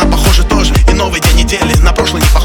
она похожа тоже. И новый день недели на прошлый не похожий